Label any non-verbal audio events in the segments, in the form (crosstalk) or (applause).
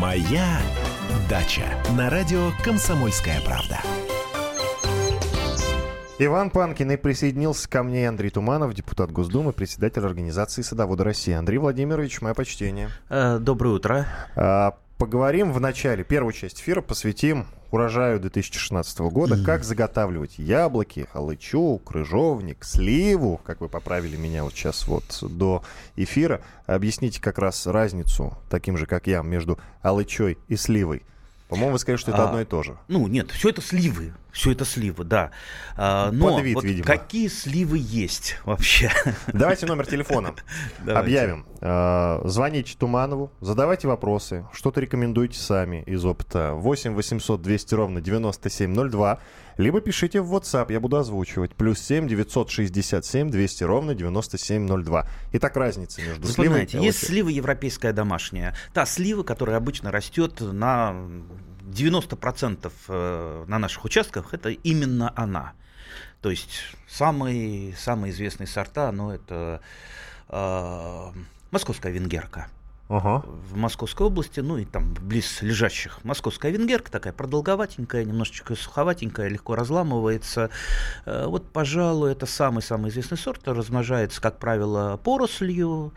Моя дача на радио Комсомольская правда. Иван Панкин и присоединился ко мне Андрей Туманов, депутат Госдумы, председатель организации «Садоводы России». Андрей Владимирович, мое почтение. Э, доброе утро. Поговорим в начале, первую часть эфира посвятим урожаю 2016 года, mm. как заготавливать яблоки, алычу, крыжовник, сливу, как вы поправили меня вот сейчас вот до эфира. Объясните как раз разницу, таким же, как я, между алычой и сливой. По-моему, вы сказали, что это а, одно и то же. Ну, нет, все это сливы. Все это сливы, да. А, но Под вид, вот видимо. какие сливы есть вообще? Давайте номер телефона (laughs) объявим. А, звоните Туманову, задавайте вопросы, что-то рекомендуйте сами из опыта. 8 800 200 ровно 9702. Либо пишите в WhatsApp, я буду озвучивать. Плюс 7 967 200 ровно 9702. Итак, разница между Вы сливой и есть слива европейская домашняя. Та слива, которая обычно растет на 90% э, на наших участках это именно она. То есть самые, самые известные сорта, ну, это э, московская венгерка. Ага. В Московской области, ну и там близ лежащих. Московская венгерка такая продолговатенькая, немножечко суховатенькая, легко разламывается. Э, вот, пожалуй, это самый-самый известный сорт. Размножается, как правило, порослью.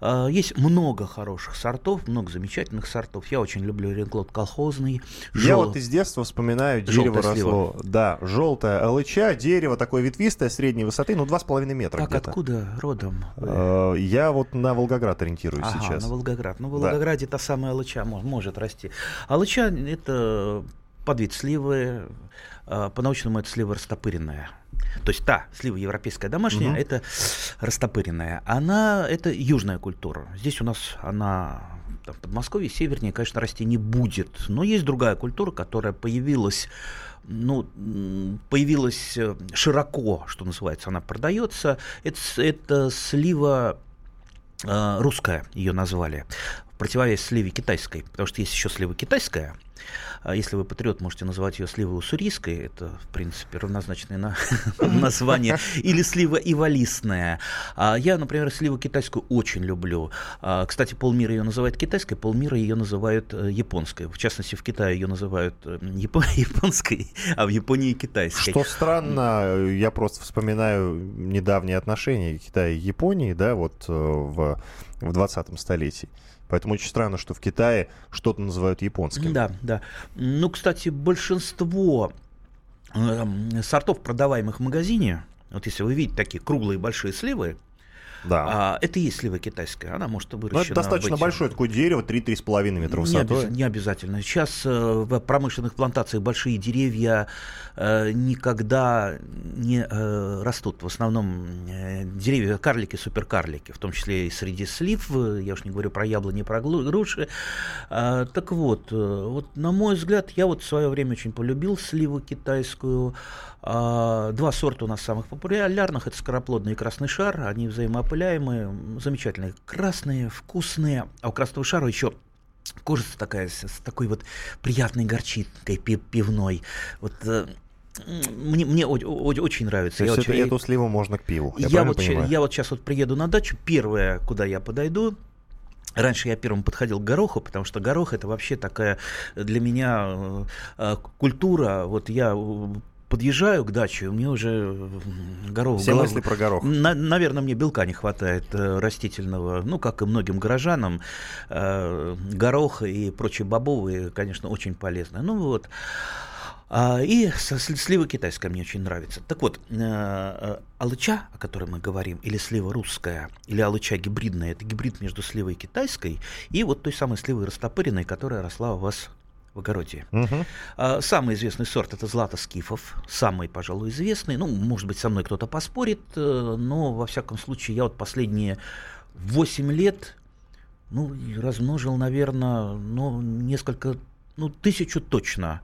А, есть много хороших сортов, много замечательных сортов. Я очень люблю ренклот колхозный. Жел... Я вот из детства вспоминаю, дерево росло. Слива. Да, желтое алыча, дерево такое ветвистое, средней высоты, ну, 2,5 метра Так где-то. откуда родом? А, я вот на Волгоград ориентируюсь ага, сейчас. на Волгоград. Ну, в Волгограде да. та самая алыча может, может расти. Алыча — это подвид сливы, а, по-научному это слива растопыренная. То есть та слива европейская домашняя, угу. это растопыренная. Она, это южная культура. Здесь у нас она там, в Подмосковье, севернее, конечно, расти не будет. Но есть другая культура, которая появилась ну, появилась э, широко, что называется, она продается. Это, это слива э, русская, ее назвали, в противовес сливе китайской, потому что есть еще слива китайская, если вы патриот, можете называть ее сливой уссурийской, это, в принципе, равнозначное на... (laughs) название, (laughs) или слива ивалистная. А я, например, сливу китайскую очень люблю. А, кстати, полмира ее называют китайской, полмира ее называют э, японской. В частности, в Китае ее называют э, (laughs) японской, а в Японии китайской. Что странно, я просто вспоминаю недавние отношения Китая и Японии, да, вот э, в, в 20 столетии. Поэтому очень странно, что в Китае что-то называют японским. Да, да. Ну, кстати, большинство э, сортов, продаваемых в магазине, вот если вы видите такие круглые большие сливы, да. А, это и слива китайская. Она может выращена. Но это достаточно быть... большое такое дерево, 3-3,5 метра высотой. Не, обяз... не обязательно. Сейчас э, в промышленных плантациях большие деревья э, никогда не э, растут. В основном э, деревья карлики, суперкарлики, в том числе и среди слив. Я уж не говорю про яблони, про груши. Э, так вот, э, вот, на мой взгляд, я вот в свое время очень полюбил сливу китайскую. Э, два сорта у нас самых популярных. Это скороплодный и красный шар. Они взаимоопределяют распыляемые, замечательные, красные, вкусные, а у красного шара еще кожица такая с, такой вот приятной горчинкой пивной. Вот э, мне, мне очень нравится. То есть я это, эту сливу можно к пиву, я, я, вот, я вот сейчас вот приеду на дачу, первое, куда я подойду, Раньше я первым подходил к гороху, потому что горох это вообще такая для меня э, э культура. Вот я подъезжаю к даче, у меня уже горох Все голов... мысли про горох. На, наверное, мне белка не хватает э, растительного. Ну, как и многим горожанам, э, горох и прочие бобовые, конечно, очень полезны. Ну вот. А, и слива китайская мне очень нравится. Так вот, э, э, алыча, о которой мы говорим, или слива русская, или алыча гибридная, это гибрид между сливой китайской и вот той самой сливой растопыренной, которая росла у вас в огороде. Угу. А, самый известный сорт это злато скифов, самый, пожалуй, известный. Ну, может быть, со мной кто-то поспорит, э, но во всяком случае я вот последние 8 лет, ну, размножил, наверное, ну, несколько, ну, тысячу точно.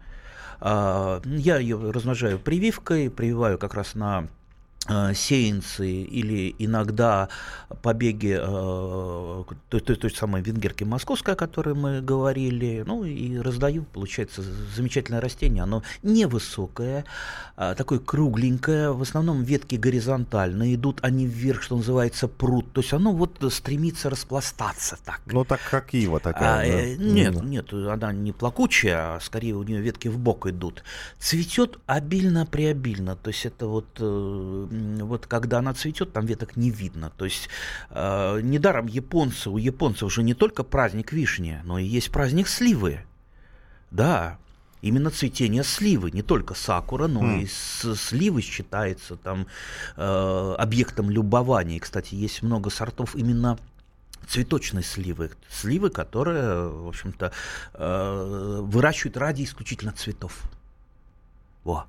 А, я ее размножаю прививкой, прививаю как раз на сеянцы или иногда побеги э, той, той, той самой венгерки московской, о которой мы говорили, ну и раздаю, получается, замечательное растение, оно невысокое, а, такое кругленькое, в основном ветки горизонтально, идут они вверх, что называется, пруд, то есть оно вот стремится распластаться так. Ну так как ива такая. А, да? Э, нет, mm. нет, она не плакучая, а скорее у нее ветки в бок идут. Цветет обильно-преобильно, то есть это вот вот когда она цветет, там веток не видно. То есть э, недаром японцы, у японцев уже не только праздник вишни, но и есть праздник сливы. Да, именно цветение сливы, не только сакура, но mm. и сливы считается там э, объектом любования. И, кстати, есть много сортов именно цветочной сливы, сливы, которые, в общем-то, э, выращивают ради исключительно цветов. Во.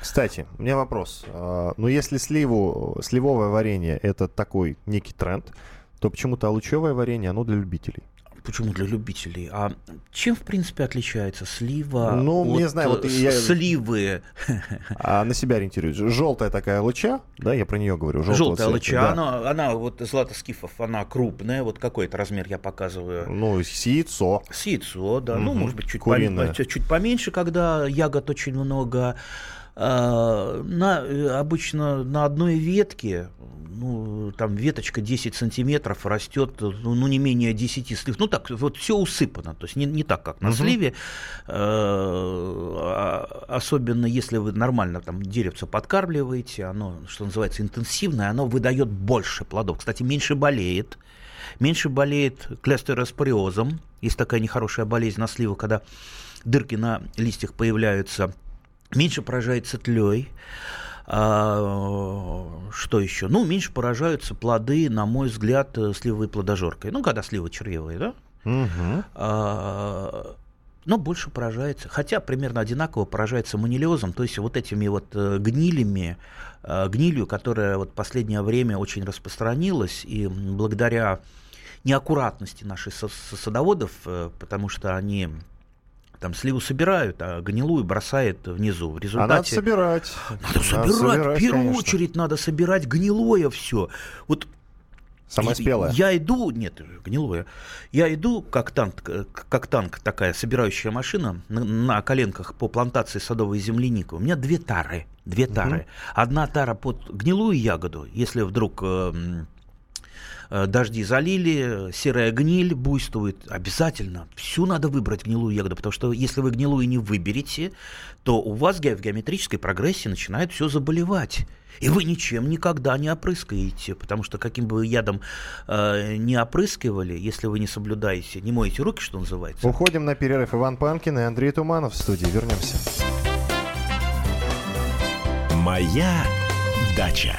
Кстати, у меня вопрос. А, ну, если сливу, сливовое варенье – это такой некий тренд, то почему-то лучевое варенье, оно для любителей. Почему для любителей? А чем, в принципе, отличается слива ну, от не знаю, вот я... сливы? (laughs) А на себя ориентируюсь. Желтая такая луча, да, я про нее говорю. Желтая цвета, луча, да. она, она вот златоскифов, она крупная, вот какой это размер я показываю? Ну, с яйцо. С яйцо, да, угу. ну, может быть, чуть, пом... чуть поменьше, когда ягод очень много. А, на, э, обычно на одной ветке, ну, там веточка 10 сантиметров растет, ну, ну, не менее 10 слив. Ну, так, вот все усыпано, то есть не, не так, как на угу. сливе. А, особенно если вы нормально там деревце подкармливаете, оно, что называется, интенсивное, оно выдает больше плодов. Кстати, меньше болеет. Меньше болеет клястероспориозом. Есть такая нехорошая болезнь на сливу, когда дырки на листьях появляются – меньше поражается тлей. А, что еще? Ну, меньше поражаются плоды, на мой взгляд, э, сливовой плодожоркой. Ну, когда сливы червивые, да? Угу. А, но больше поражается, хотя примерно одинаково поражается манилиозом, то есть вот этими вот э, гнилями, э, гнилью, которая вот последнее время очень распространилась, и благодаря неаккуратности наших садоводов, потому что они там сливу собирают, а гнилую бросает внизу. В результате... А надо собирать. Надо, надо собирать. собирать. В первую конечно. очередь надо собирать гнилое все. Вот Самое спелое. Я иду, нет, гнилое. Я иду, как танк, как танк такая собирающая машина, на, на коленках по плантации садовой земляники. У меня две тары. Две тары. Угу. Одна тара под гнилую ягоду, если вдруг э, Э, дожди залили, серая гниль буйствует, обязательно всю надо выбрать гнилую ягоду, потому что если вы гнилую не выберете, то у вас в геометрической прогрессии начинает все заболевать. И вы ничем никогда не опрыскаете, потому что каким бы вы ядом э, не опрыскивали, если вы не соблюдаете, не моете руки, что называется. Уходим на перерыв. Иван Панкин и Андрей Туманов в студии. Вернемся. Моя дача.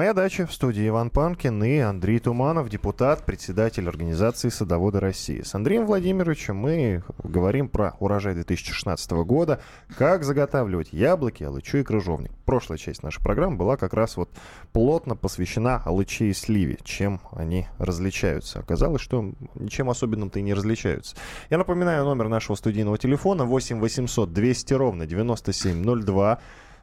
Моя дача в студии Иван Панкин и Андрей Туманов, депутат, председатель организации «Садоводы России». С Андреем Владимировичем мы говорим про урожай 2016 года, как заготавливать яблоки, алычу и крыжовник. Прошлая часть нашей программы была как раз вот плотно посвящена алыче и сливе, чем они различаются. Оказалось, что ничем особенным-то и не различаются. Я напоминаю номер нашего студийного телефона 8 800 200 ровно 9702.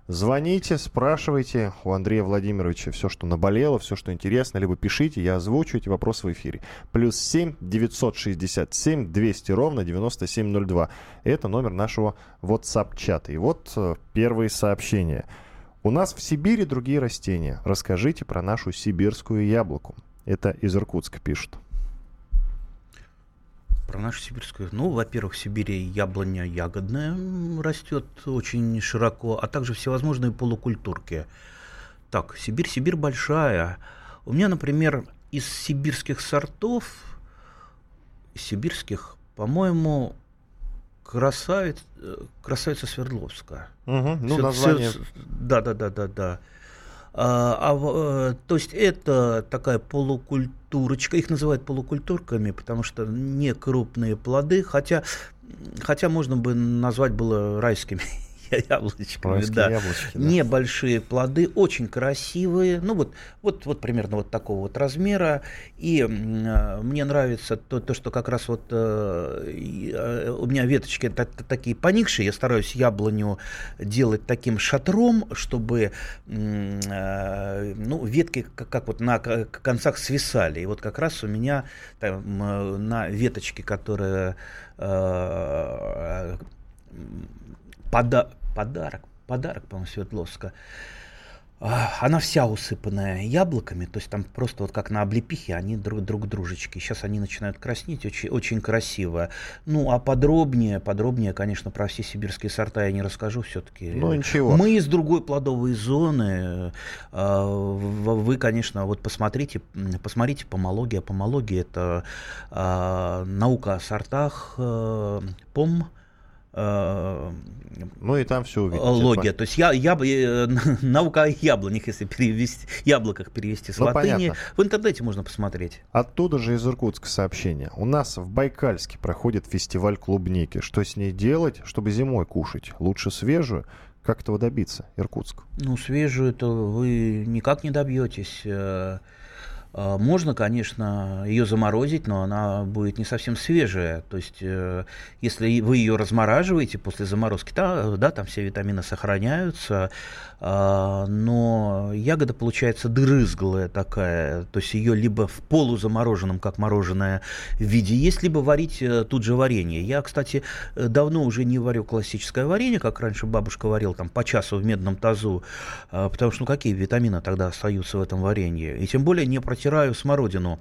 Звоните, спрашивайте у Андрея Владимировича все, что наболело, все, что интересно, либо пишите, я озвучу эти вопросы в эфире. Плюс 7 967 200 ровно 9702. Это номер нашего WhatsApp-чата. И вот э, первые сообщения. У нас в Сибири другие растения. Расскажите про нашу сибирскую яблоку. Это из Иркутска пишут. Про нашу сибирскую. Ну, во-первых, в Сибири яблоня ягодная растет очень широко, а также всевозможные полукультурки. Так, Сибирь, Сибирь большая. У меня, например, из сибирских сортов, сибирских, по-моему, красавец, э, красавица Свердловская. Угу, ну, Все, название... да, да, да, да, да. А, а, то есть это такая полукультурочка, их называют полукультурками, потому что не крупные плоды, хотя, хотя можно бы назвать было райскими (laughs) (laughs) яблочками, да. Яблочки, да. Небольшие плоды, очень красивые, ну вот, вот, вот примерно вот такого вот размера. И э, мне нравится то, то, что как раз вот э, э у меня веточки так, такие поникшие, я стараюсь яблоню делать таким шатром, чтобы э, ну, ветки как, как вот на концах свисали. И вот как раз у меня там, э, на веточке, которая э, пода подарок, подарок, по-моему, Свердловска, она вся усыпанная яблоками, то есть там просто вот как на облепихе они друг, друг дружечки. Сейчас они начинают краснеть, очень, очень красиво. Ну, а подробнее, подробнее, конечно, про все сибирские сорта я не расскажу все-таки. Ну, ничего. Мы из другой плодовой зоны. А, вы, конечно, вот посмотрите, посмотрите помология. Помология – это а, наука о сортах, э, пом, ну и там все увидите. Логия. То есть я, я, э, (laughs) наука о яблонях, если перевести, яблоках перевести с ну, латыни. Понятно. В интернете можно посмотреть. Оттуда же из Иркутска сообщение. У нас в Байкальске проходит фестиваль клубники. Что с ней делать, чтобы зимой кушать? Лучше свежую? Как этого добиться, Иркутск? Ну, свежую это вы никак не добьетесь. Э, можно, конечно, ее заморозить, но она будет не совсем свежая. То есть, э, если вы ее размораживаете после заморозки, да, да, там все витамины сохраняются, а, но ягода получается дрызглая такая. То есть, ее либо в полузамороженном, как мороженое, виде есть, либо варить э, тут же варенье. Я, кстати, давно уже не варю классическое варенье, как раньше бабушка варила, там, по часу в медном тазу, потому что, ну, какие витамины тогда остаются в этом варенье? И тем более не против натираю смородину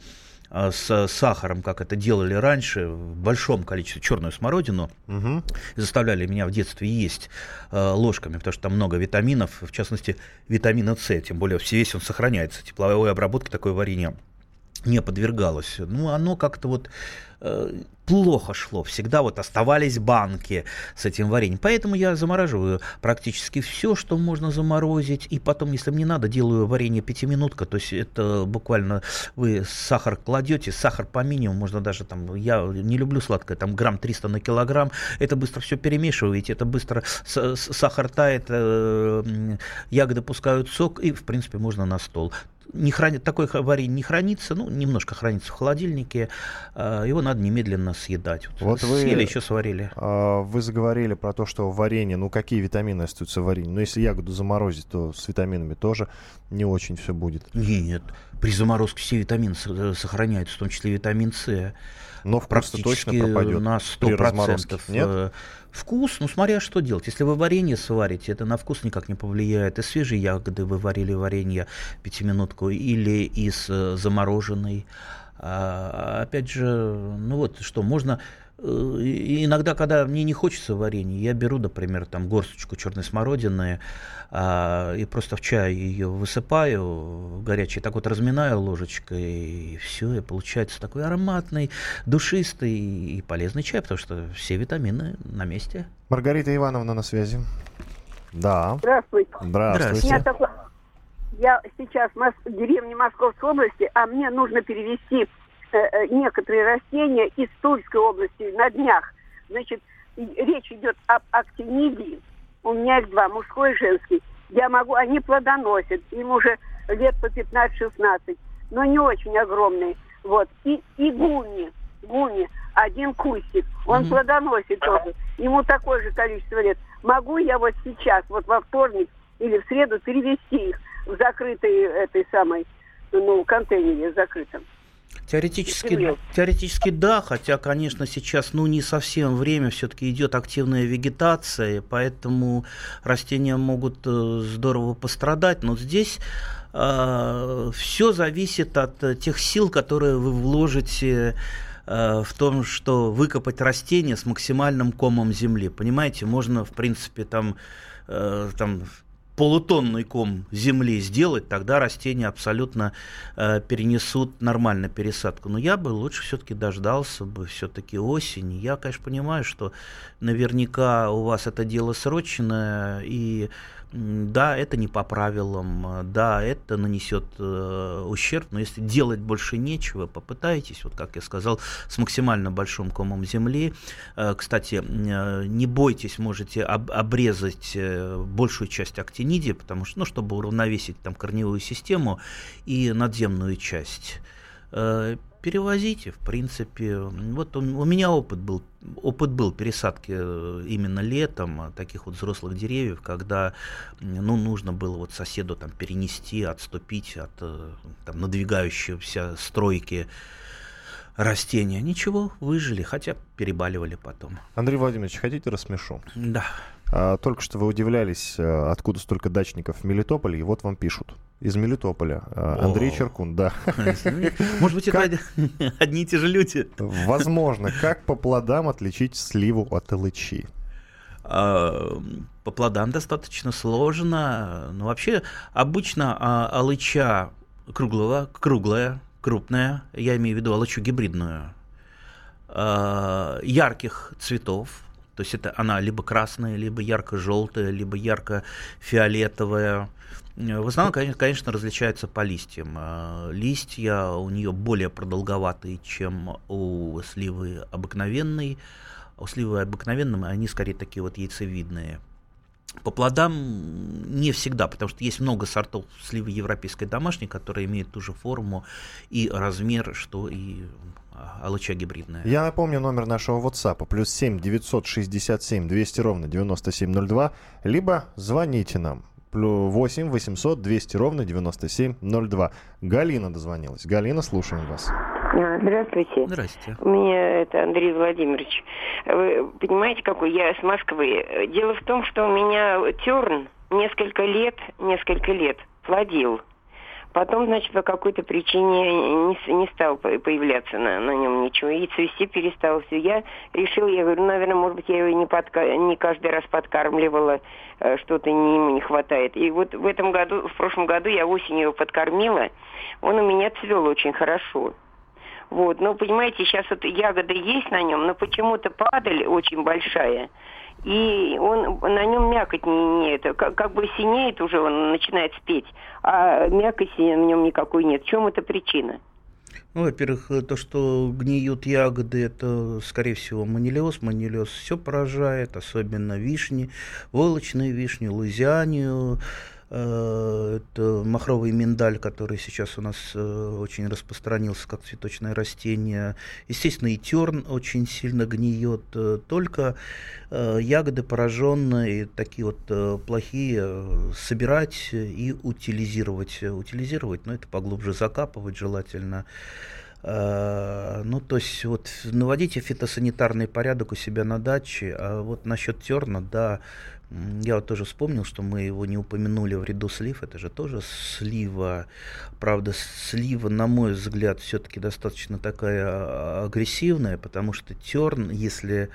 а, с сахаром, как это делали раньше, в большом количестве черную смородину, угу. заставляли меня в детстве есть э, ложками, потому что там много витаминов, в частности, витамина С, тем более весь он сохраняется, тепловой обработке такое варенье не подвергалось. Ну, оно как-то вот Э, плохо шло. Всегда вот оставались банки с этим вареньем. Поэтому я замораживаю практически все, что можно заморозить. И потом, если мне надо, делаю варенье пятиминутка. То есть это буквально вы сахар кладете, сахар по минимуму, можно даже там, я не люблю сладкое, там грамм 300 на килограмм. Это быстро все перемешиваете, это быстро сахар тает, э, ягоды пускают сок, и, в принципе, можно на стол не хранит, такое варенье не хранится, ну, немножко хранится в холодильнике, а, его надо немедленно съедать. Вот вы, Съели, еще сварили. А, вы заговорили про то, что варенье, ну, какие витамины остаются в варенье? Но если ягоду заморозить, то с витаминами тоже не очень все будет. Нет, при заморозке все витамины сохраняются, в том числе витамин С. Но вкус точно пропадет на 100%. При разморозке. Нет? Вкус, ну смотря что делать. Если вы варенье сварите, это на вкус никак не повлияет. И свежие ягоды вы варили варенье пятиминутку или из э, замороженной. А, опять же, ну вот что, можно Э, иногда, когда мне не хочется варенья, я беру, например, там горсточку черной смородины а, и просто в чай ее высыпаю горячий, так вот разминаю ложечкой, и все, и получается такой ароматный, душистый и полезный чай, потому что все витамины на месте. Маргарита Ивановна на связи. Да. Здравствуйте. Здравствуйте. Я, такой... я сейчас в деревне Московской области, а мне нужно перевести Э, э, некоторые растения из Тульской области на днях. Значит, речь идет об актинидии. У меня их два, мужской и женский. Я могу, они плодоносят, им уже лет по 15-16, но не очень огромные. Вот. И, и гуми, гуми, один кустик, он mm-hmm. плодоносит тоже. Ему такое же количество лет. Могу я вот сейчас, вот во вторник или в среду перевести их в закрытой этой самой, ну, контейнере закрытом? Теоретически, теоретически да, хотя, конечно, сейчас ну, не совсем время, все-таки идет активная вегетация, поэтому растения могут э, здорово пострадать. Но здесь э, все зависит от тех сил, которые вы вложите э, в том, что выкопать растение с максимальным комом земли. Понимаете, можно, в принципе, там, э, там полутонный ком земли сделать, тогда растения абсолютно э, перенесут нормально пересадку. Но я бы лучше все-таки дождался бы все-таки осени. Я, конечно, понимаю, что наверняка у вас это дело срочное, и Да, это не по правилам, да, это нанесет э, ущерб, но если делать больше нечего, попытайтесь, вот как я сказал, с максимально большим комом земли. Э, кстати, э, не бойтесь, можете об, обрезать э, большую часть актинидии, потому что, ну, чтобы уравновесить там корневую систему и надземную часть. Перевозите, в принципе. Вот у, у меня опыт был, опыт был пересадки э, именно летом а, таких вот взрослых деревьев, когда ну, нужно было вот соседу там перенести, отступить от э, там, надвигающейся стройки растения. Ничего, выжили, хотя перебаливали потом. Андрей Владимирович, хотите рассмешу? Да. А, только что вы удивлялись, э, откуда столько дачников в Мелитополе, и вот вам пишут. Из Мелитополя. А, Андрей. Черкун, да. (laughs) Может быть, это (laughs) одни и те же люди. Возможно. Как по плодам отличить сливу от алычи? А, по плодам достаточно сложно. Но вообще обычно а, алыча круглого, круглая, крупная, я имею в виду алычу гибридную, ярких цветов, то есть это она либо красная, либо ярко-желтая, либо ярко-фиолетовая. В основном, конечно, различается по листьям. А, листья у нее более продолговатые, чем у сливы обыкновенной. У сливы обыкновенной они скорее такие вот яйцевидные. По плодам не всегда, потому что есть много сортов сливы европейской домашней, которые имеют ту же форму и размер, что и алыча гибридная. Я напомню номер нашего WhatsApp. Плюс 7 967 200 ровно 9702. Либо звоните нам. 8 800 200 ровно 9702. Галина дозвонилась. Галина, слушаем вас. А, здравствуйте. Здравствуйте. У меня это Андрей Владимирович. Вы понимаете, какой я с Москвы? Дело в том, что у меня терн несколько лет, несколько лет плодил. Потом, значит, по какой-то причине не, не стал появляться на, на нем ничего. И цвести перестал все. Я решил, я говорю, наверное, может быть, я его не, подка... не каждый раз подкармливала, э, что-то не, ему не хватает. И вот в этом году, в прошлом году я осенью его подкормила. Он у меня цвел очень хорошо. Вот, но понимаете, сейчас вот ягода есть на нем, но почему-то падаль очень большая и он на нем мякоть не, не это, как, как бы синеет уже, он начинает спеть, а мякости на нем никакой нет. В чем это причина? Ну, во-первых, то, что гниют ягоды, это, скорее всего, манилиоз. Манилиоз все поражает, особенно вишни, волочные вишни, лузянию, Э, это махровый миндаль, который сейчас у нас э, очень распространился как цветочное растение. Естественно, и терн очень сильно гниет. Э, только ягоды пораженные, такие вот плохие, собирать и утилизировать. Утилизировать, но это поглубже закапывать желательно. Ну, то есть, вот наводите фитосанитарный порядок у себя на даче, а вот насчет терна, да, я вот тоже вспомнил, что мы его не упомянули в ряду слив. Это же тоже слива. Правда, слива, на мой взгляд, все-таки достаточно такая а, агрессивная, потому что терн, если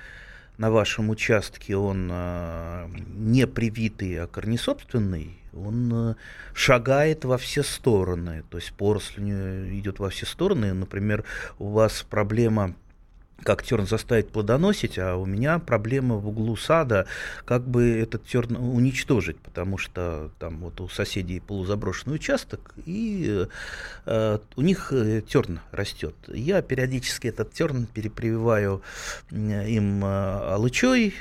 на вашем участке он а, не привитый, а корнесобственный, он а, шагает во все стороны. То есть поросль идет во все стороны. Например, у вас проблема как терн заставить плодоносить, а у меня проблема в углу сада, как бы этот терн уничтожить, потому что там вот у соседей полузаброшенный участок, и э, у них э, терн растет. Я периодически этот терн перепрививаю им э, алычой,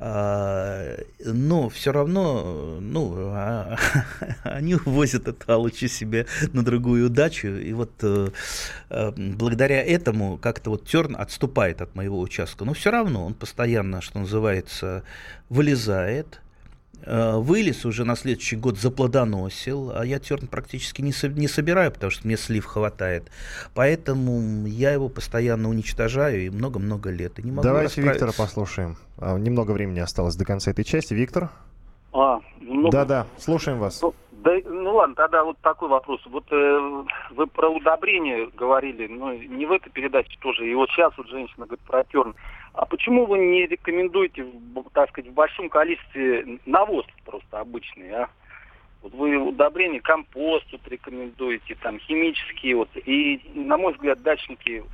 но все равно, ну, а, (laughs) они увозят это лучше себе на другую дачу, и вот э, э, благодаря этому как-то вот терн отступает от моего участка, но все равно он постоянно, что называется, вылезает, вылез уже на следующий год, заплодоносил, а я терн практически не, со, не собираю, потому что мне слив хватает. Поэтому я его постоянно уничтожаю и много-много лет. И не могу Давайте Виктора послушаем. А, немного времени осталось до конца этой части. Виктор? А, ну, Да-да, слушаем вас. Ну, да, ну ладно, тогда вот такой вопрос. Вот э, вы про удобрение говорили, ну не в этой передаче тоже, и вот сейчас вот женщина говорит про терн. А почему вы не рекомендуете, так сказать, в большом количестве навоз просто обычный, а? Вот вы удобрения, компост вот рекомендуете, там, химические, вот. И, на мой взгляд, дачники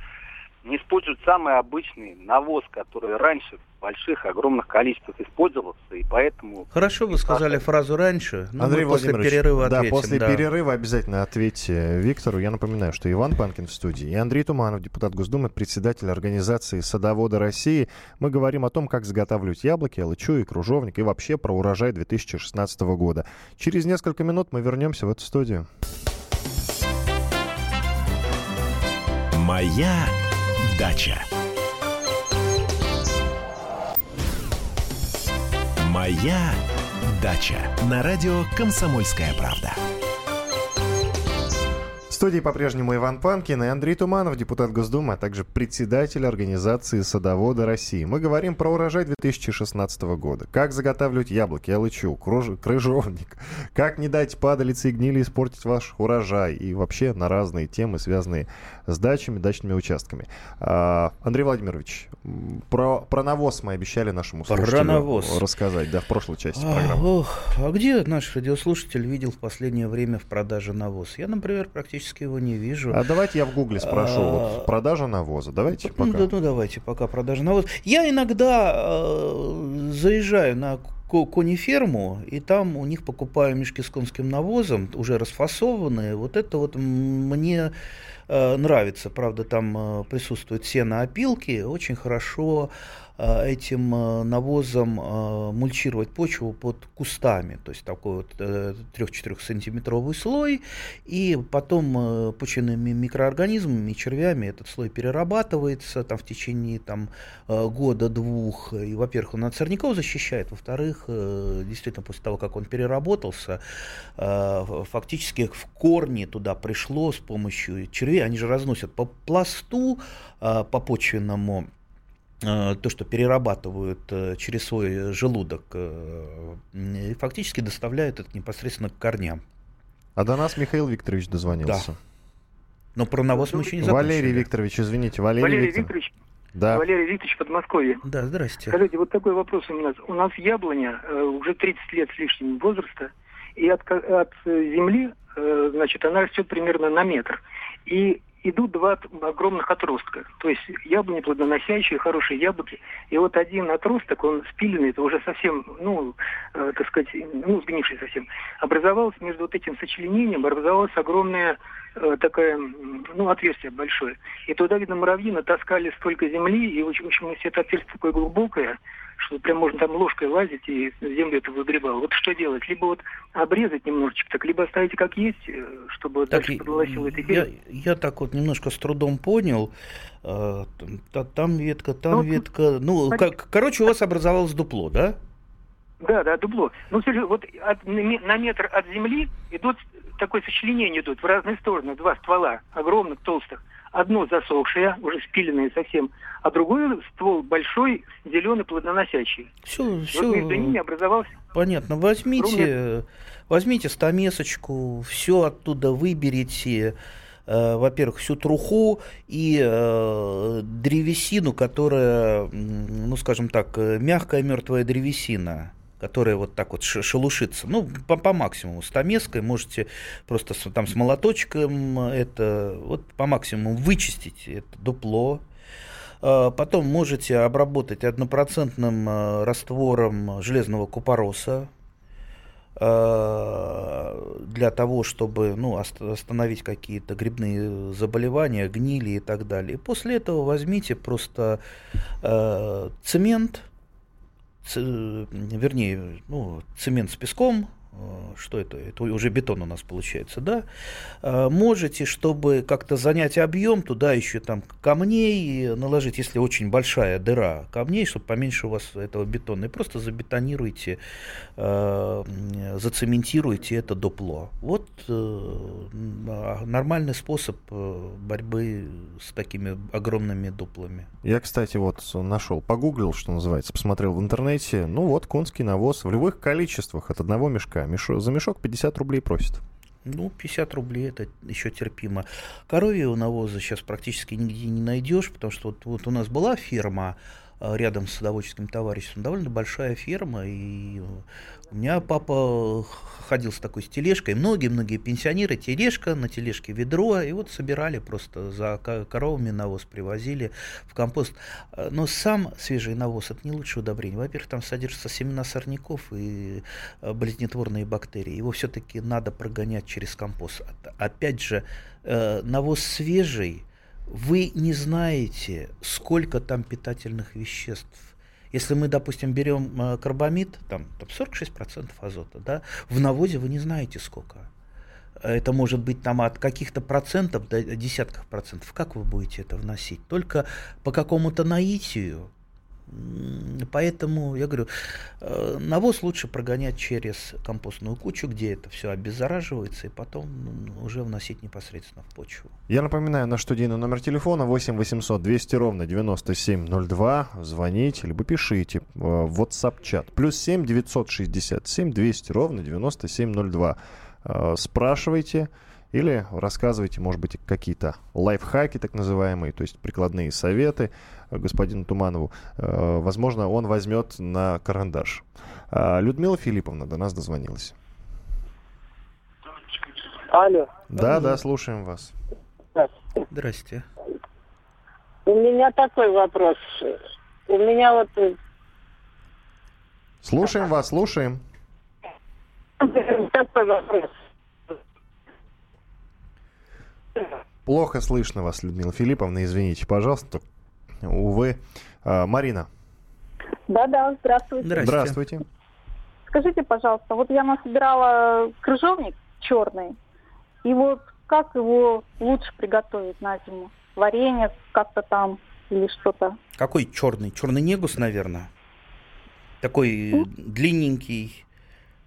не используют самый обычный навоз, который раньше в больших, огромных количествах использовался, и поэтому... Хорошо вы сказали фразу раньше, но Андрей после перерыва да, ответим. После да. перерыва обязательно ответьте Виктору. Я напоминаю, что Иван Панкин в студии и Андрей Туманов, депутат Госдумы, председатель организации «Садоводы России». Мы говорим о том, как заготавливать яблоки, алычу и кружовник, и вообще про урожай 2016 года. Через несколько минут мы вернемся в эту студию. Моя дача. Моя дача на радио Комсомольская правда. В студии по-прежнему Иван Панкин и Андрей Туманов, депутат Госдумы, а также председатель организации «Садоводы России». Мы говорим про урожай 2016 года. Как заготавливать яблоки, круж... крыжовник. Как не дать падалице и гнили испортить ваш урожай. И вообще на разные темы, связанные с дачами, дачными участками. А, Андрей Владимирович, про, про навоз мы обещали нашему слушателю про навоз. рассказать, да, в прошлой части а, программы. Ох, а где наш радиослушатель видел в последнее время в продаже навоз? Я, например, практически его не вижу. А давайте я в гугле спрошу. А, вот продажа навоза, давайте ну, пока. Ну, ну давайте пока продажа навоза. Я иногда э, заезжаю на кониферму, и там у них покупаю мешки с конским навозом, уже расфасованные. Вот это вот мне нравится. Правда, там э, присутствуют сено-опилки. Очень хорошо Э, этим э, навозом э, мульчировать почву под кустами, то есть такой вот 3-4 сантиметровый слой, и потом почвенными микроорганизмами, червями этот слой перерабатывается там в течение там, года-двух, и, во-первых, он от сорняков защищает, во-вторых, действительно, после того, как он переработался, фактически в корни туда пришло с помощью червей, они же разносят по пласту, по почвенному. Э, то, что перерабатывают э, через свой желудок, э, и фактически доставляют это непосредственно к корням. А до нас Михаил Викторович дозвонился. Да. Но про навоз мы еще не закончили. Валерий Викторович, извините, Валерий, Валерий Викторович. Да. Валерий Викторович, Подмосковье. Да, здрасте. Скажите, вот такой вопрос у нас. У нас яблоня э, уже 30 лет с лишним возраста, и от, от земли, э, значит, она растет примерно на метр. И идут два огромных отростка. То есть яблони плодоносящие, хорошие яблоки. И вот один отросток, он спиленный, это уже совсем, ну, э, так сказать, ну, сгнивший совсем. Образовалось между вот этим сочленением, образовалась огромная э, такая, ну, отверстие большое. И туда, видно, муравьи натаскали столько земли, и, в общем, если это отверстие такое глубокое, что прям можно там ложкой лазить и землю это выгребал. Вот что делать? Либо вот обрезать немножечко, так либо оставить как есть, э, чтобы так, дальше подволосило это я, я так вот немножко с трудом понял. Э, там ветка, там ну, ветка. Ну, как, короче, у вас образовалось дупло, да? Да, да, дупло. Ну, вот от, на метр от земли идут такое сочленение идут в разные стороны, два ствола огромных, толстых одно засохшее, уже спиленное совсем, а другой ствол большой, зеленый, плодоносящий. Все, все. Вот между ними образовался... Понятно. Возьмите, возьмите стамесочку, все оттуда выберите э, во-первых, всю труху и э, древесину, которая, ну, скажем так, э, мягкая мертвая древесина которая вот так вот шелушится, ну, по, по максимуму, с томеской можете просто с, там с молоточком это, вот по максимуму вычистить это дупло, а, Потом можете обработать однопроцентным а, раствором железного купороса а, для того, чтобы ну, остановить какие-то грибные заболевания, гнили и так далее. После этого возьмите просто цемент, вернее, ну, цемент с песком, что это? Это уже бетон у нас получается, да? Э, можете, чтобы как-то занять объем, туда еще там камней наложить, если очень большая дыра камней, чтобы поменьше у вас этого бетона, и просто забетонируйте, э, зацементируйте это дупло. Вот нормальный способ борьбы с такими огромными дуплами. Я, кстати, вот нашел, погуглил, что называется, посмотрел в интернете, ну вот конский навоз в любых количествах от одного мешка мешок, за мешок 50 рублей просит. Ну, 50 рублей это еще терпимо. Коровьего навоза сейчас практически нигде не найдешь, потому что вот, вот у нас была ферма, э, рядом с садоводческим товариществом, довольно большая ферма, и у меня папа ходил с такой тележкой, многие-многие пенсионеры, тележка, на тележке ведро, и вот собирали просто за коровами навоз, привозили в компост. Но сам свежий навоз – это не лучшее удобрение. Во-первых, там содержатся семена сорняков и э, болезнетворные бактерии. Его все-таки надо прогонять через компост. Опять же, э, навоз свежий, вы не знаете, сколько там питательных веществ если мы, допустим, берем э, карбамид, там, там 46% азота, да, в навозе вы не знаете сколько. Это может быть там от каких-то процентов до десятков процентов. Как вы будете это вносить? Только по какому-то наитию Поэтому я говорю, э, навоз лучше прогонять через компостную кучу, где это все обеззараживается, и потом уже вносить непосредственно в почву. Я напоминаю, наш студийный номер телефона 8 800 200 ровно 9702. Звоните, либо пишите в WhatsApp-чат. Плюс 7 967 200 ровно 9702. Э, спрашивайте, или рассказывайте, может быть, какие-то лайфхаки, так называемые, то есть прикладные советы господину Туманову. Э, возможно, он возьмет на карандаш. А, Людмила Филипповна до нас дозвонилась. Алло. Да, да, слушаем вас. Здрасте. У меня такой вопрос. У меня вот... Э, слушаем вас, слушаем. Такой вопрос. Плохо слышно вас, Людмила Филипповна, извините, пожалуйста. Увы. А, Марина. Да-да, здравствуйте. здравствуйте. Здравствуйте. Скажите, пожалуйста, вот я насобирала крыжовник черный, и вот как его лучше приготовить на зиму? Варенье как-то там или что-то? Какой черный? Черный негус, наверное. Такой mm? длинненький,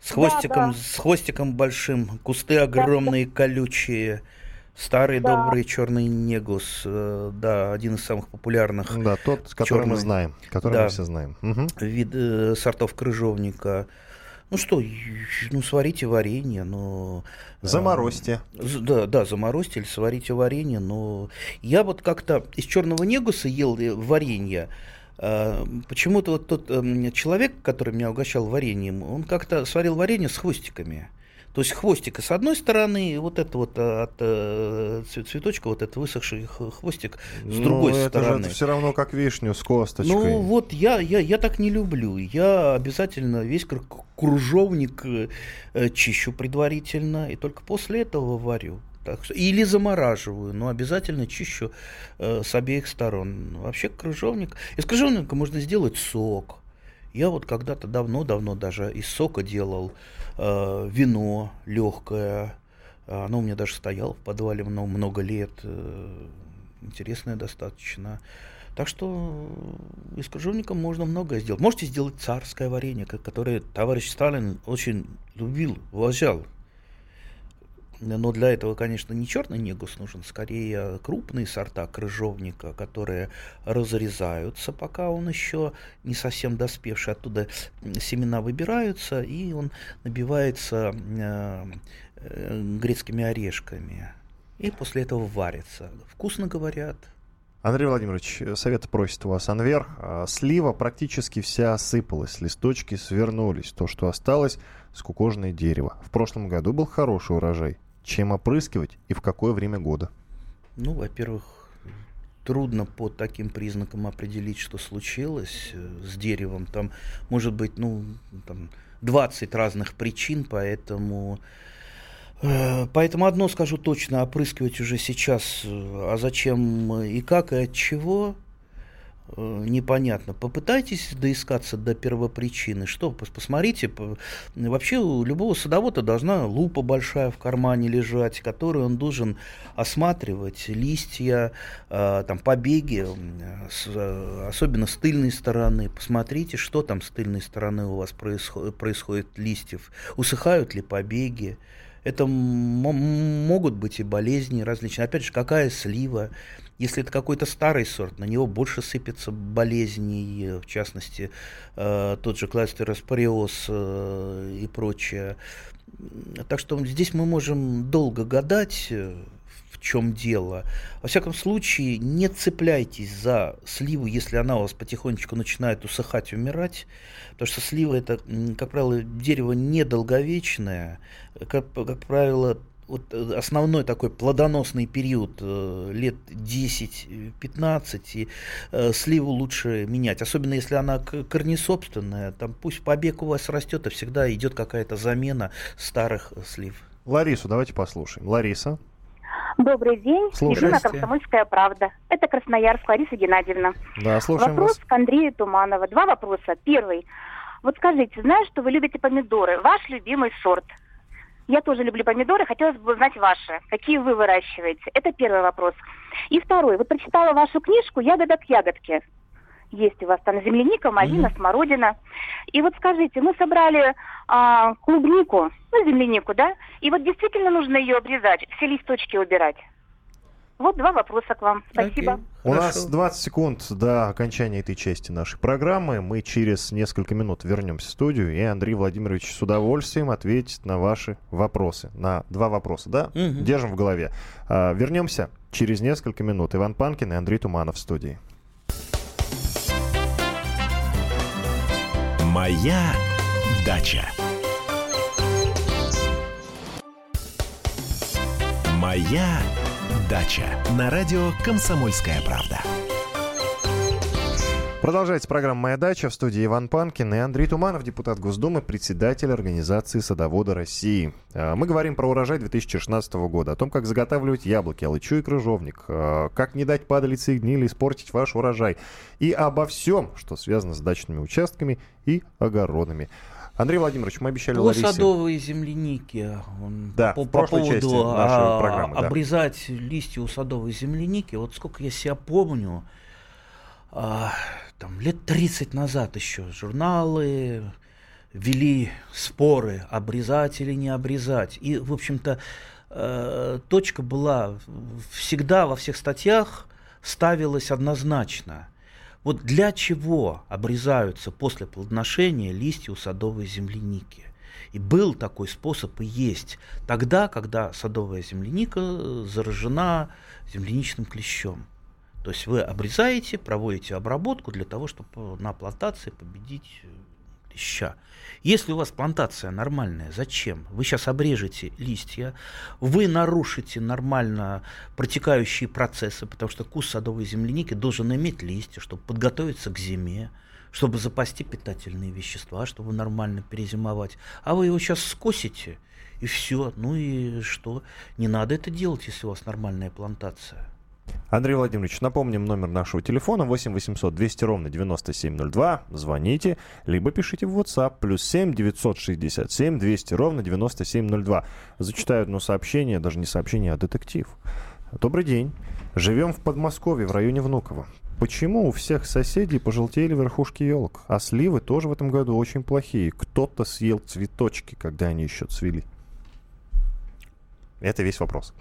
с хвостиком, да, да. с хвостиком большим, кусты огромные, да, колючие. Старый да. добрый черный негус, э, да, один из самых популярных. Да, тот, который черный, мы знаем, который да, мы все знаем. Угу. Вид э, сортов крыжовника. Ну что, ну сварите варенье, но... Э, заморозьте. Э, да, да, заморозьте или сварите варенье, но я вот как-то из черного негуса ел э, варенье, э, Почему-то вот тот э, человек, который меня угощал вареньем, он как-то сварил варенье с хвостиками. То есть хвостика с одной стороны, и вот это вот э, от э, цветочка, вот этот высохший хвостик с ну, другой это стороны. Же, это все равно как вишню с косточкой. Ну вот я, я, я так не люблю. Я обязательно весь кружовник э, чищу предварительно, и только после этого варю. Так что, или замораживаю, но обязательно чищу э, с обеих сторон. Вообще крыжовник. Из крыжовника можно сделать сок. Я вот когда-то давно-давно даже из сока делал э, вино легкое. Оно у меня даже стояло в подвале много, лет. Э, интересное достаточно. Так что из крыжовника можно многое сделать. Можете сделать царское варенье, которое товарищ Сталин очень любил, уважал. Но для этого, конечно, не черный негус нужен, скорее крупные сорта крыжовника, которые разрезаются, пока он еще не совсем доспевший. Оттуда семена выбираются, и он набивается э, э, грецкими орешками. И после этого варится. Вкусно говорят. Андрей Владимирович, совет просит у вас Анвер. А, слива практически вся осыпалась, листочки свернулись. То, что осталось, скукоженное дерево. В прошлом году был хороший урожай чем опрыскивать и в какое время года? Ну, во-первых, трудно по таким признакам определить, что случилось э, с деревом. Там может быть, ну, там 20 разных причин, поэтому... Э, поэтому одно скажу точно, опрыскивать уже сейчас, э, а зачем и как, и от чего, непонятно. Попытайтесь доискаться до первопричины. Что, посмотрите, вообще у любого садовода должна лупа большая в кармане лежать, которую он должен осматривать листья, э, там, побеги, э, особенно с тыльной стороны. Посмотрите, что там с тыльной стороны у вас происходит, происходит листьев. Усыхают ли побеги? Это могут быть и болезни различные. Опять же, какая слива, если это какой-то старый сорт, на него больше сыпется болезней, в частности, э, тот же кластероспориоз э, и прочее. Так что здесь мы можем долго гадать, в чем дело. Во всяком случае, не цепляйтесь за сливу, если она у вас потихонечку начинает усыхать, умирать, потому что слива это, как правило, дерево недолговечное, как, как правило, вот э, основной такой плодоносный период э, лет 10-15, и э, сливу лучше менять, особенно если она корнесобственная, там пусть побег у вас растет, и всегда идет какая-то замена старых слив. Ларису давайте послушаем. Лариса. Добрый день. Ирина Комсомольская правда. Это Красноярск, Лариса Геннадьевна. Да, слушаем Вопрос вас. к Андрею Туманова. Два вопроса. Первый. Вот скажите, знаю, что вы любите помидоры. Ваш любимый сорт? Я тоже люблю помидоры, хотелось бы узнать ваши. Какие вы выращиваете? Это первый вопрос. И второй. Вот прочитала вашу книжку «Ягода к ягодке». Есть у вас там земляника, малина, mm-hmm. смородина. И вот скажите, мы собрали а, клубнику, ну, землянику, да? И вот действительно нужно ее обрезать, все листочки убирать. Вот два вопроса к вам. Спасибо. Okay. У нас 20 секунд до окончания этой части нашей программы. Мы через несколько минут вернемся в студию, и Андрей Владимирович с удовольствием ответит на ваши вопросы. На два вопроса, да? Угу. Держим в голове. А, вернемся через несколько минут. Иван Панкин и Андрей Туманов в студии. Моя дача. Моя дача на радио Комсомольская правда. Продолжается программа «Моя дача» в студии Иван Панкин и Андрей Туманов, депутат Госдумы, председатель Организации садовода России. А, мы говорим про урожай 2016 года, о том, как заготавливать яблоки, алычу и крыжовник, а, как не дать падалице и гнили испортить ваш урожай, и обо всем, что связано с дачными участками и огородами. Андрей Владимирович, мы обещали Ларисе... садовые земляники. Да, по, в прошлой по поводу части нашей программы. Да. Обрезать листья у садовой земляники. Вот сколько я себя помню, а, там, лет 30 назад еще журналы вели споры, обрезать или не обрезать. И, в общем-то, э, точка была всегда во всех статьях ставилась однозначно. Вот для чего обрезаются после плодоношения листья у садовой земляники? И был такой способ и есть. Тогда, когда садовая земляника заражена земляничным клещом. То есть вы обрезаете, проводите обработку для того, чтобы на плантации победить клеща. Если у вас плантация нормальная, зачем? Вы сейчас обрежете листья, вы нарушите нормально протекающие процессы, потому что куст садовой земляники должен иметь листья, чтобы подготовиться к зиме, чтобы запасти питательные вещества, чтобы нормально перезимовать. А вы его сейчас скосите, и все. Ну и что? Не надо это делать, если у вас нормальная плантация. Андрей Владимирович, напомним номер нашего телефона 8 800 200 ровно 9702. Звоните, либо пишите в WhatsApp плюс 7 967 200 ровно 9702. Зачитаю одно сообщение, даже не сообщение, а детектив. Добрый день. Живем в Подмосковье, в районе Внуково. Почему у всех соседей пожелтели верхушки елок, а сливы тоже в этом году очень плохие? Кто-то съел цветочки, когда они еще цвели. Это весь вопрос.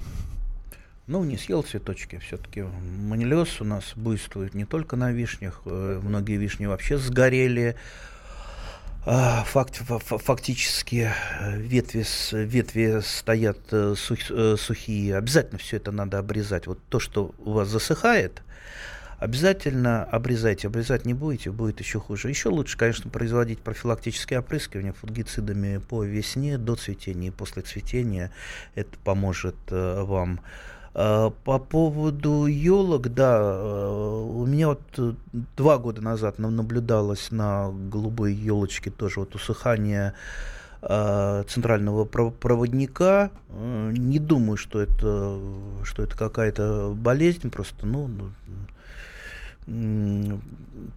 Ну, не съел цветочки. Все-таки манилез у нас буйствует не только на вишнях. Э, многие вишни вообще сгорели. А, факт, фактически э, ветви, ветви стоят э, сух, сухие. Обязательно все это надо обрезать. Вот то, что у вас засыхает, обязательно обрезайте. Обрезать не будете, будет еще хуже. Еще лучше, конечно, производить профилактические опрыскивания фунгицидами по весне, до цветения и после цветения. Это поможет вам по поводу елок, да, э, у меня вот э, два года назад наблюдалось на голубой елочке тоже вот усыхание центрального проводника. Не думаю, что это, что это какая-то болезнь, просто, ну, ну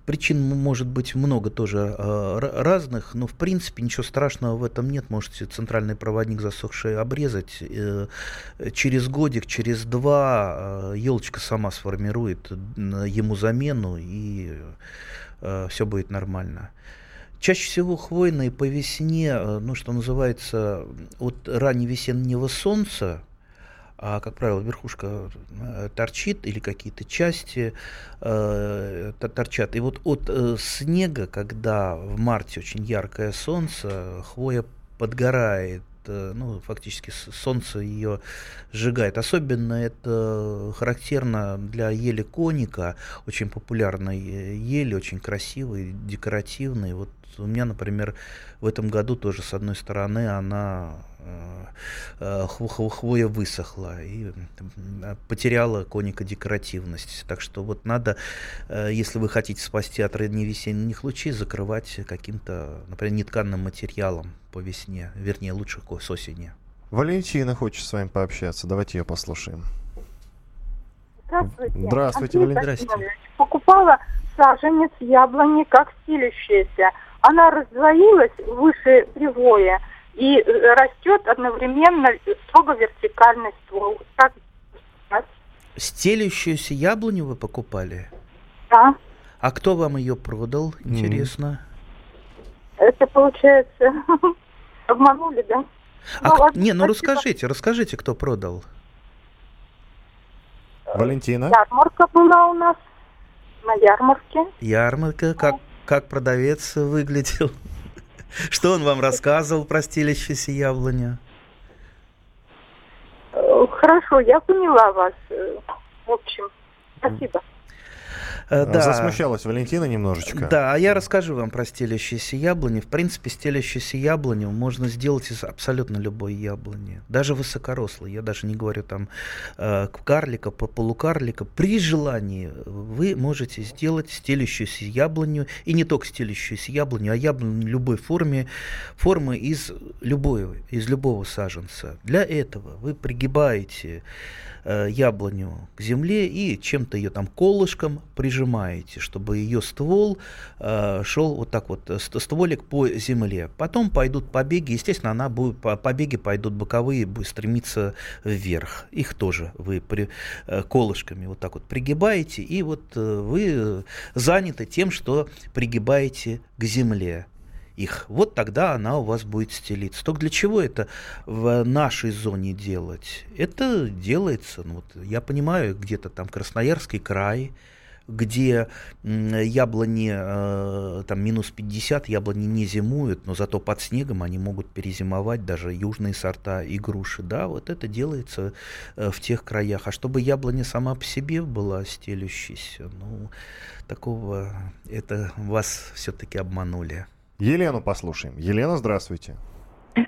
Причин может быть много тоже э, разных, но в принципе ничего страшного в этом нет. Можете центральный проводник засохший обрезать. Э, через годик, через два елочка сама сформирует ему замену и э, все будет нормально. Чаще всего хвойные по весне, ну что называется, от ранневесеннего солнца а, как правило, верхушка э, торчит или какие-то части э, торчат. И вот от э, снега, когда в марте очень яркое солнце, хвоя подгорает э, ну, фактически солнце ее сжигает. Особенно это характерно для ели коника, очень популярной э, ели, очень красивой, декоративной. Вот у меня, например, в этом году тоже, с одной стороны, она хвоя высохла и потеряла коника декоративность. Так что вот надо, если вы хотите спасти от ранней весенних лучей, закрывать каким-то, например, нетканным материалом по весне, вернее, лучше с осени. Валентина хочет с вами пообщаться. Давайте ее послушаем. Здравствуйте. Здравствуйте, Валентина. Здравствуйте. Покупала саженец яблони как стилящаяся. Она раздвоилась выше привоя и э, растет одновременно строго вертикальный ствол. Как Стелющуюся яблоню вы покупали? Да. А кто вам ее продал, интересно? Это получается (laughs) обманули, да? А, ну, ладно, не, ну спасибо. расскажите, расскажите, кто продал. Валентина? Ярмарка была у нас на ярмарке. Ярмарка, как, как продавец выглядел? Что он вам рассказывал про стелящуюся яблоню? Э, хорошо, я поняла вас. Э, в общем, спасибо. Э, да. Засмущалась Валентина немножечко. Да, а я расскажу вам про стелящиеся яблони. В принципе, стелящиеся яблоню можно сделать из абсолютно любой яблони. Даже высокорослой. Я даже не говорю там э, карлика, полукарлика. При желании вы можете сделать стелящуюся яблоню. И не только стелящуюся яблоню, а яблоню любой форме, формы из, любой, из любого саженца. Для этого вы пригибаете Э, яблоню к земле и чем-то ее там колышком прижимаете, чтобы ее ствол э, шел вот так вот, стволик по земле. Потом пойдут побеги, естественно, она будет, побеги пойдут боковые, будет стремиться вверх. Их тоже вы при, э, колышками вот так вот пригибаете, и вот вы заняты тем, что пригибаете к земле их, вот тогда она у вас будет стелиться. Только для чего это в нашей зоне делать? Это делается, ну, вот, я понимаю, где-то там Красноярский край, где яблони э, там минус 50, яблони не зимуют, но зато под снегом они могут перезимовать, даже южные сорта и груши, да, вот это делается э, в тех краях. А чтобы яблоня сама по себе была стелющейся, ну, такого, это вас все-таки обманули. Елену послушаем. Елена, здравствуйте.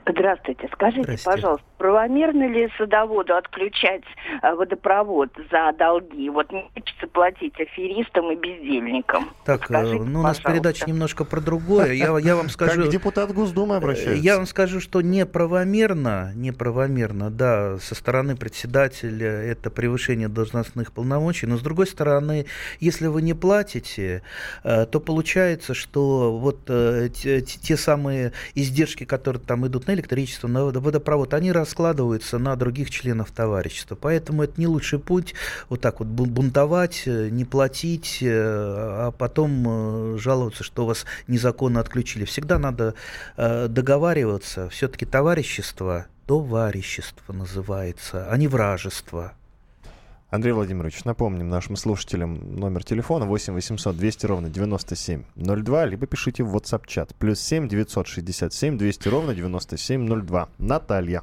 Здравствуйте. Скажите, Здравствуйте. пожалуйста, правомерно ли садоводу отключать э, водопровод за долги? Вот не хочется платить аферистам и бездельникам. Так, э, Скажите, ну, у нас передача немножко про другое. Я, я вам (laughs) скажу... Как депутат Госдумы обращается. Я вам скажу, что неправомерно, неправомерно, да, со стороны председателя это превышение должностных полномочий, но с другой стороны, если вы не платите, э, то получается, что вот те, те самые издержки, которые там идут на электричество, на водопровод, они раскладываются на других членов товарищества. Поэтому это не лучший путь вот так вот бунтовать, э, не платить, э, а потом э, жаловаться, что вас незаконно отключили. Всегда надо договариваться. Все-таки товарищество, товарищество называется, а не вражество. Андрей Владимирович, напомним нашим слушателям номер телефона 8 800 200 ровно 9702, либо пишите в WhatsApp-чат. Плюс 7 967 200 ровно 9702. Наталья.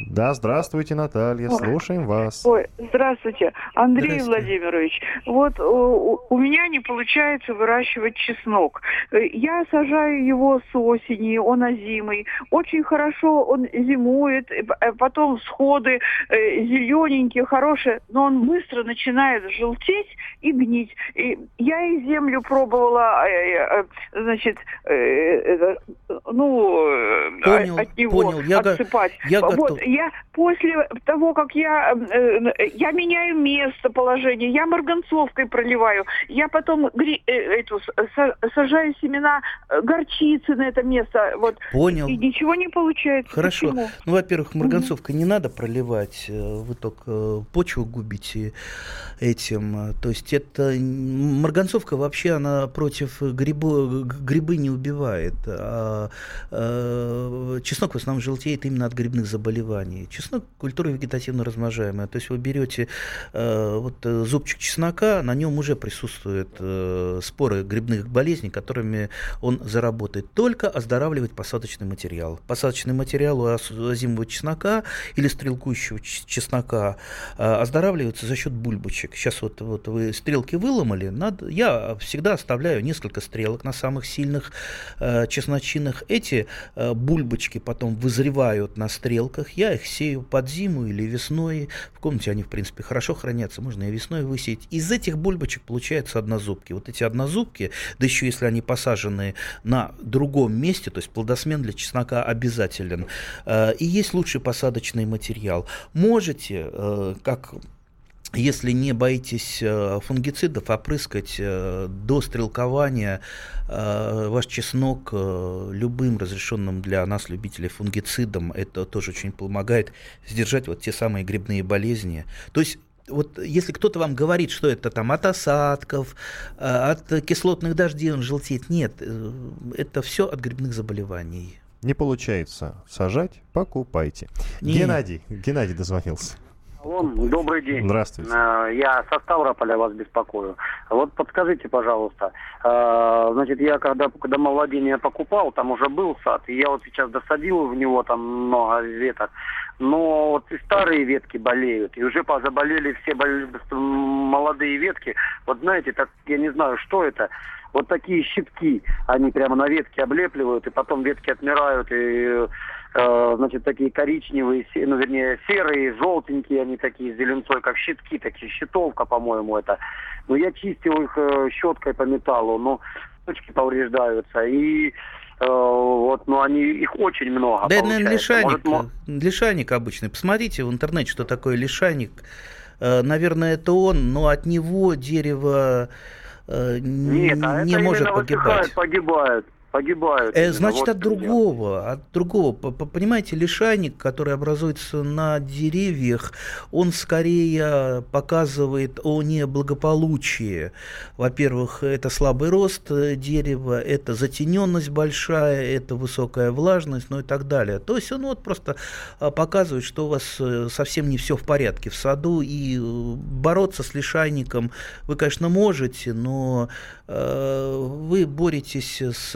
Да, здравствуйте, Наталья, слушаем вас. Ой, здравствуйте, Андрей здравствуйте. Владимирович. Вот у, у меня не получается выращивать чеснок. Э, я сажаю его с осени, он озимый. Очень хорошо он зимует, э, потом всходы э, зелененькие, хорошие, но он быстро начинает желтеть и гнить. И я и землю пробовала, значит, ну, понял, от него понял. Я отсыпать. Я вот, готов я после того, как я, э, я меняю местоположение, я марганцовкой проливаю, я потом гри, э, эту, сажаю семена э, горчицы на это место, вот. Понял. И ничего не получается. Хорошо. Почему? Ну, во-первых, марганцовкой mm-hmm. не надо проливать, э, вы только почву губите этим. То есть это марганцовка вообще она против грибу, грибы не убивает, а, а чеснок в основном желтеет именно от грибных заболеваний заболеваний. Чеснок – культура вегетативно размножаемая. То есть вы берете э, вот, э, зубчик чеснока, на нем уже присутствуют э, споры грибных болезней, которыми он заработает. Только оздоравливать посадочный материал. Посадочный материал у озимого чеснока или стрелкующего чеснока э, оздоравливается за счет бульбочек. Сейчас вот, вот вы стрелки выломали, надо, я всегда оставляю несколько стрелок на самых сильных э, чесночинах. Эти э, бульбочки потом вызревают на стрелках, я их сею под зиму или весной. В комнате они, в принципе, хорошо хранятся, можно и весной высеять. Из этих бульбочек получаются однозубки. Вот эти однозубки, да еще если они посажены на другом месте, то есть плодосмен для чеснока обязателен, э, и есть лучший посадочный материал. Можете, э, как если не боитесь э, фунгицидов, опрыскать э, до стрелкования э, ваш чеснок любым разрешенным для нас, любителей, фунгицидом, это тоже очень помогает сдержать вот те самые грибные болезни. То есть вот если кто-то вам говорит, что это там от осадков, от кислотных дождей он желтеет, нет, это все от грибных заболеваний. Не получается сажать, покупайте. Не. Геннадий, Геннадий дозвонился. Вон, добрый день. Здравствуйте. Э, я со Ставрополя вас беспокою. Вот подскажите, пожалуйста, э, значит, я когда домовладение покупал, там уже был сад, и я вот сейчас досадил в него там много веток, но вот и старые ветки болеют, и уже заболели все молодые ветки. Вот знаете, так я не знаю, что это вот такие щитки, они прямо на ветке облепливают, и потом ветки отмирают, и значит, такие коричневые, ну, вернее, серые, желтенькие они такие, зеленцой, как щитки, такие, щитовка, по-моему, это. Но я чистил их э, щеткой по металлу, но точки повреждаются, и э, вот, но они, их очень много, Да, это, наверное, лишайник, Может, лишайник обычный. Посмотрите в интернете, что такое лишайник. Э, наверное, это он, но от него дерево э, Нет, а не может погибать. погибает погибают. Э, значит, вот от другого, от другого. Понимаете, лишайник, который образуется на деревьях, он скорее показывает о неблагополучии. Во-первых, это слабый рост дерева, это затененность большая, это высокая влажность, ну и так далее. То есть он вот просто а, показывает, что у вас э, совсем не все в порядке в саду, и э, бороться с лишайником вы, конечно, можете, но э, вы боретесь с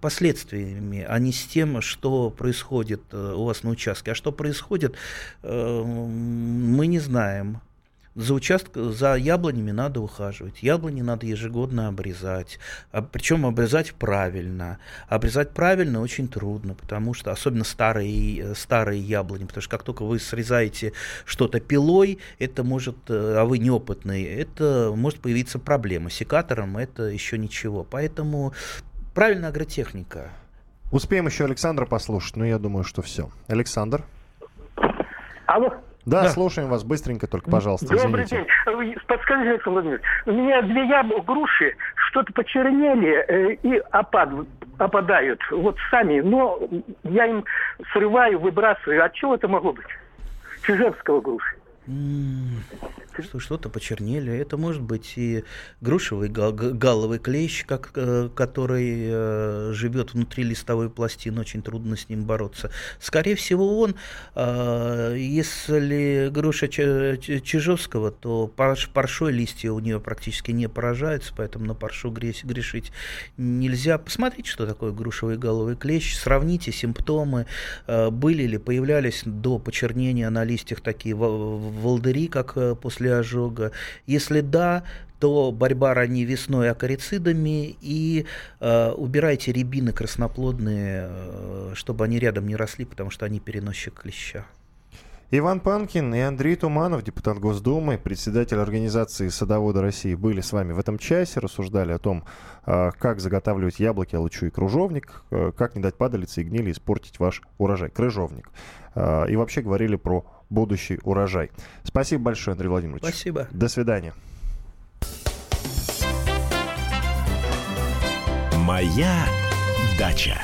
последствиями, а не с тем, что происходит э, у вас на участке. А что происходит, э, мы не знаем. За участок, за яблонями надо ухаживать. Яблони надо ежегодно обрезать. А, причем обрезать правильно. Обрезать правильно очень трудно, потому что особенно старые, э, старые яблони, потому что как только вы срезаете что-то пилой, это может, а вы неопытный, это может появиться проблема. Секатором это еще ничего. Поэтому Правильная агротехника. Успеем еще Александра послушать, но я думаю, что все. Александр. Алло. Да, да, слушаем вас быстренько, только, пожалуйста, Добрый извините. день. Подскажите, Александр Владимирович, у меня две яб... груши что-то почернели э, и опад... опадают вот сами, но я им срываю, выбрасываю. От чего это могло быть? Чижевского груши что что-то почернели. Это может быть и грушевый гал- клещ, как, э, который э, живет внутри листовой пластины, очень трудно с ним бороться. Скорее всего, он, э, если груша Чижовского, то парш, паршой листья у нее практически не поражаются, поэтому на паршу гресь, грешить нельзя. Посмотрите, что такое грушевый галловый клещ, сравните симптомы, э, были ли, появлялись до почернения на листьях такие волдыри, как э, после ожога? Если да, то борьба ранней весной акарицидами и э, убирайте рябины красноплодные, э, чтобы они рядом не росли, потому что они переносчик клеща. Иван Панкин и Андрей Туманов, депутат Госдумы, председатель организации «Садоводы России» были с вами в этом часе, рассуждали о том, э, как заготавливать яблоки, алычу и кружовник, как не дать падалице и гнили испортить ваш урожай, крыжовник. И вообще говорили про будущий урожай. Спасибо большое, Андрей Владимирович. Спасибо. До свидания. Моя дача.